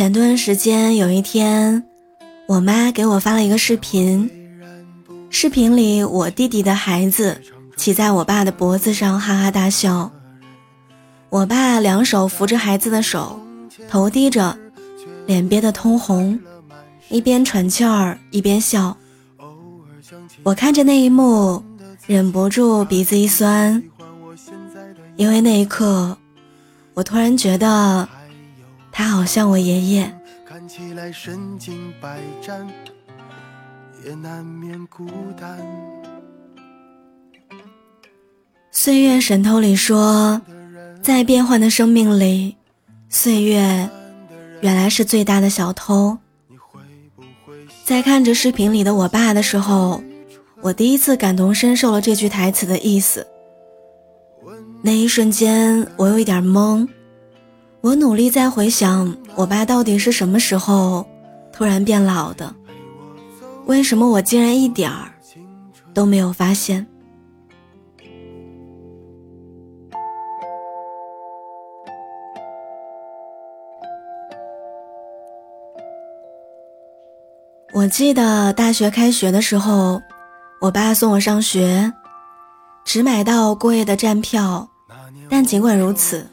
前段时间有一天，我妈给我发了一个视频，视频里我弟弟的孩子骑在我爸的脖子上哈哈大笑，我爸两手扶着孩子的手，头低着，脸憋得通红，一边喘气儿一边笑。我看着那一幕。忍不住鼻子一酸，因为那一刻，我突然觉得他好像我爷爷。看起来身经百战，也难免孤单岁月神偷里说，在变幻的生命里，岁月原来是最大的小偷。在看着视频里的我爸的时候。我第一次感同身受了这句台词的意思。那一瞬间，我有一点懵。我努力在回想，我爸到底是什么时候突然变老的？为什么我竟然一点儿都没有发现？我记得大学开学的时候。我爸送我上学，只买到过夜的站票，但尽管如此，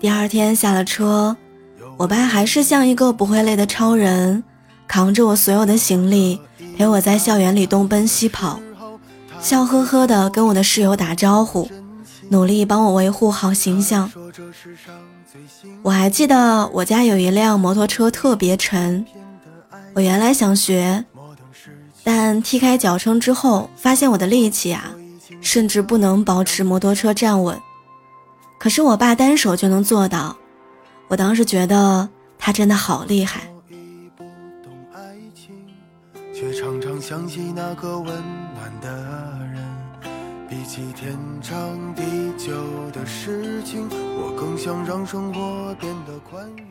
第二天下了车，我爸还是像一个不会累的超人，扛着我所有的行李，陪我在校园里东奔西跑，笑呵呵的跟我的室友打招呼，努力帮我维护好形象。我还记得我家有一辆摩托车特别沉，我原来想学。但踢开脚撑之后，发现我的力气啊，甚至不能保持摩托车站稳。可是我爸单手就能做到，我当时觉得他真的好厉害。却常常想起那个温暖的人，比起天长地久的事情，我更想让生活变得宽裕。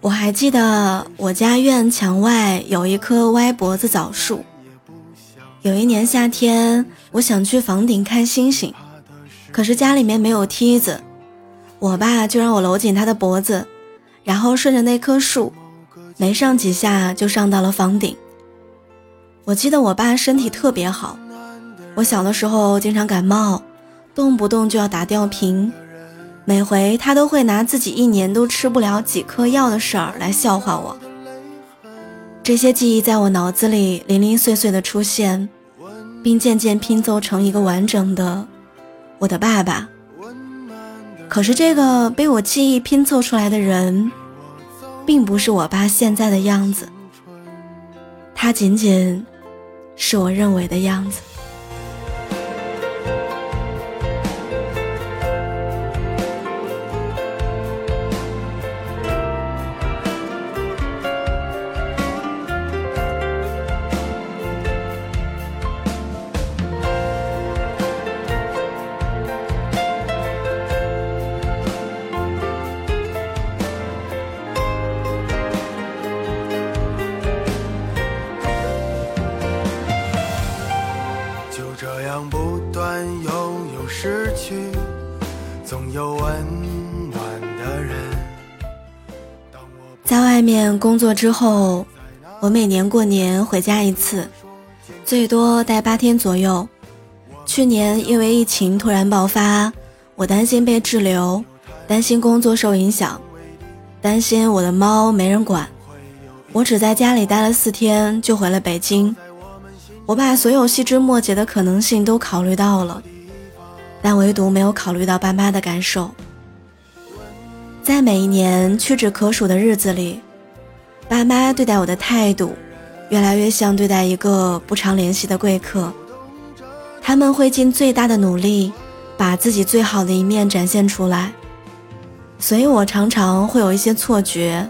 我还记得我家院墙外有一棵歪脖子枣树。有一年夏天，我想去房顶看星星，可是家里面没有梯子，我爸就让我搂紧他的脖子，然后顺着那棵树，没上几下就上到了房顶。我记得我爸身体特别好，我小的时候经常感冒，动不动就要打吊瓶。每回他都会拿自己一年都吃不了几颗药的事儿来笑话我。这些记忆在我脑子里零零碎碎的出现，并渐渐拼凑成一个完整的我的爸爸。可是这个被我记忆拼凑出来的人，并不是我爸现在的样子，他仅仅是我认为的样子。工作之后，我每年过年回家一次，最多待八天左右。去年因为疫情突然爆发，我担心被滞留，担心工作受影响，担心我的猫没人管，我只在家里待了四天就回了北京。我把所有细枝末节的可能性都考虑到了，但唯独没有考虑到爸妈的感受。在每一年屈指可数的日子里，爸妈对待我的态度，越来越像对待一个不常联系的贵客。他们会尽最大的努力，把自己最好的一面展现出来。所以我常常会有一些错觉，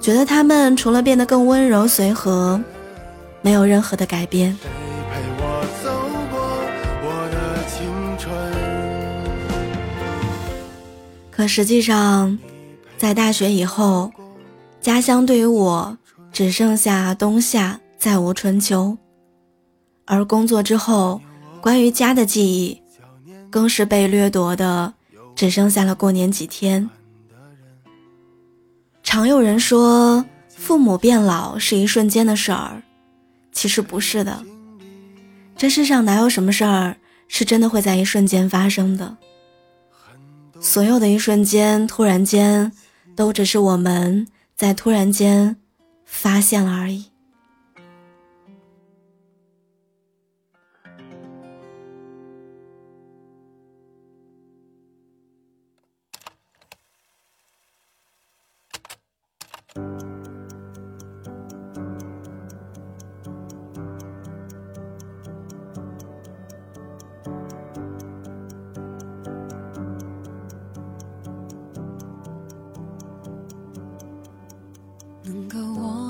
觉得他们除了变得更温柔随和，没有任何的改变。可实际上，在大学以后，家乡对于我只剩下冬夏，再无春秋；而工作之后，关于家的记忆，更是被掠夺的。只剩下了过年几天。常有人说，父母变老是一瞬间的事儿，其实不是的。这世上哪有什么事儿是真的会在一瞬间发生的？所有的一瞬间、突然间，都只是我们在突然间发现了而已。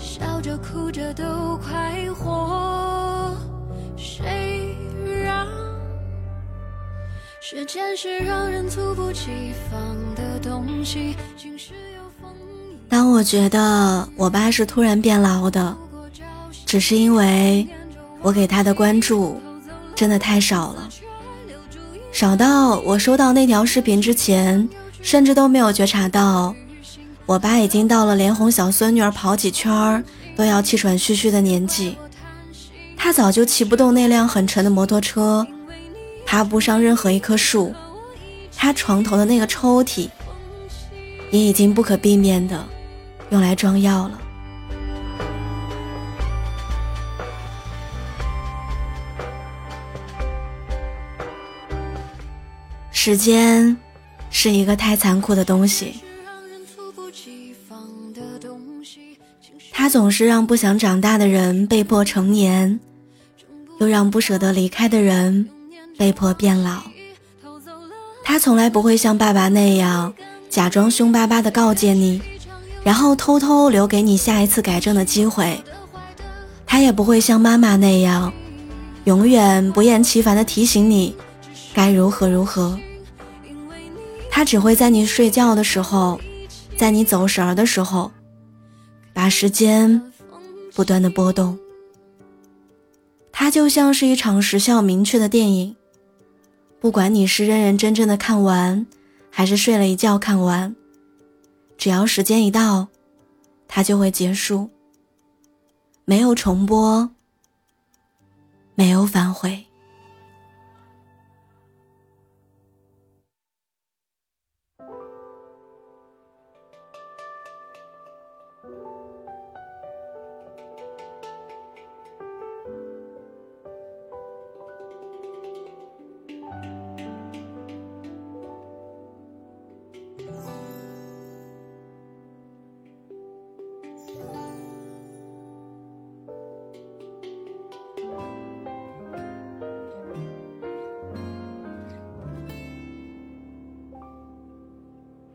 笑着哭着都快活。时间是让人猝不及防的东西。当我觉得我爸是突然变老的，只是因为我给他的关注真的太少了，少到我收到那条视频之前，甚至都没有觉察到，我爸已经到了连哄小孙女儿跑几圈都要气喘吁吁的年纪，他早就骑不动那辆很沉的摩托车。爬不上任何一棵树，他床头的那个抽屉也已经不可避免的用来装药了。时间是一个太残酷的东西，他总是让不想长大的人被迫成年，又让不舍得离开的人。被迫变老，他从来不会像爸爸那样假装凶巴巴地告诫你，然后偷偷留给你下一次改正的机会。他也不会像妈妈那样，永远不厌其烦地提醒你该如何如何。他只会在你睡觉的时候，在你走神儿的时候，把时间不断的波动。它就像是一场时效明确的电影。不管你是认认真真的看完，还是睡了一觉看完，只要时间一到，它就会结束，没有重播，没有返回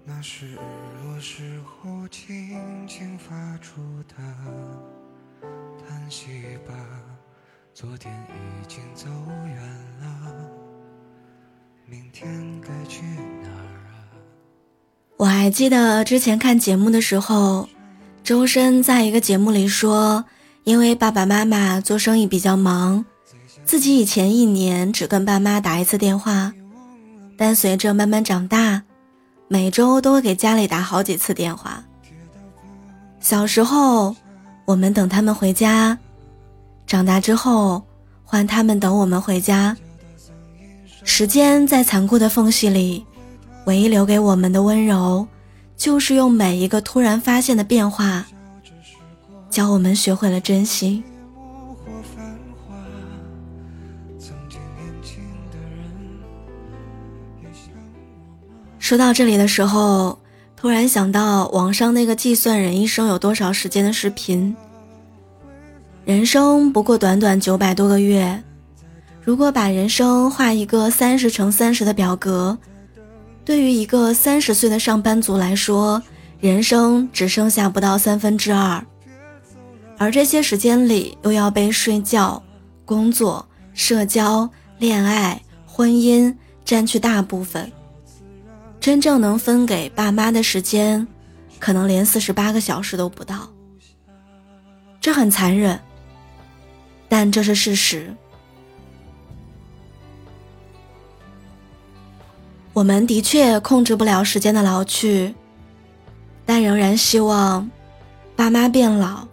那。是日落时候轻轻发出的叹息吧，昨天已经走远了，明天该去哪儿啊？我还记得之前看节目的时候，周深在一个节目里说，因为爸爸妈妈做生意比较忙，自己以前一年只跟爸妈打一次电话，但随着慢慢长大。每周都会给家里打好几次电话。小时候，我们等他们回家；长大之后，换他们等我们回家。时间在残酷的缝隙里，唯一留给我们的温柔，就是用每一个突然发现的变化，教我们学会了珍惜。说到这里的时候，突然想到网上那个计算人一生有多少时间的视频。人生不过短短九百多个月，如果把人生画一个三十乘三十的表格，对于一个三十岁的上班族来说，人生只剩下不到三分之二，而这些时间里又要被睡觉、工作、社交、恋爱、婚姻占据大部分。真正能分给爸妈的时间，可能连四十八个小时都不到。这很残忍，但这是事实。我们的确控制不了时间的老去，但仍然希望爸妈变老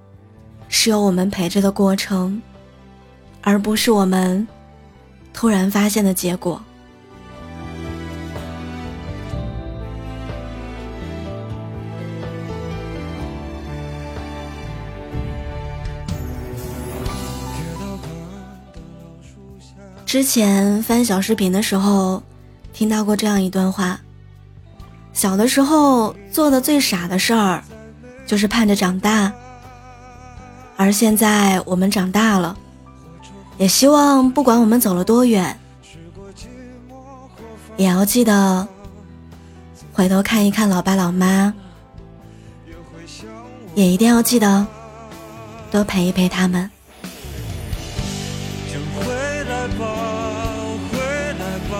是有我们陪着的过程，而不是我们突然发现的结果。之前翻小视频的时候，听到过这样一段话：小的时候做的最傻的事儿，就是盼着长大。而现在我们长大了，也希望不管我们走了多远，也要记得回头看一看老爸老妈，也一定要记得多陪一陪他们。啊，回来吧，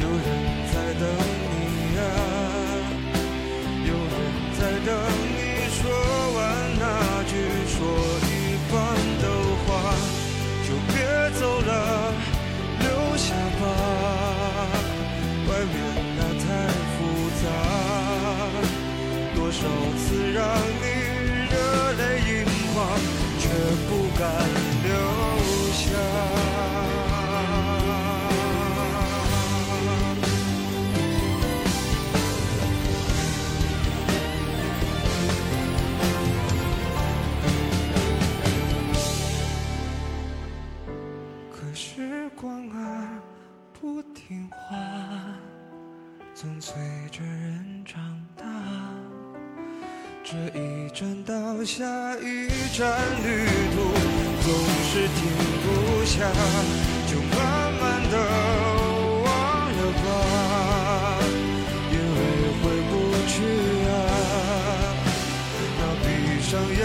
有人在等你啊，有人在等你说完那句说一半的话，就别走了，留下吧，外面那太复杂，多少次让你热泪盈眶，却不敢留下。话总催着人长大这一站到下一站旅途总是停不下就慢慢的忘了吧因为回不去啊。那闭上眼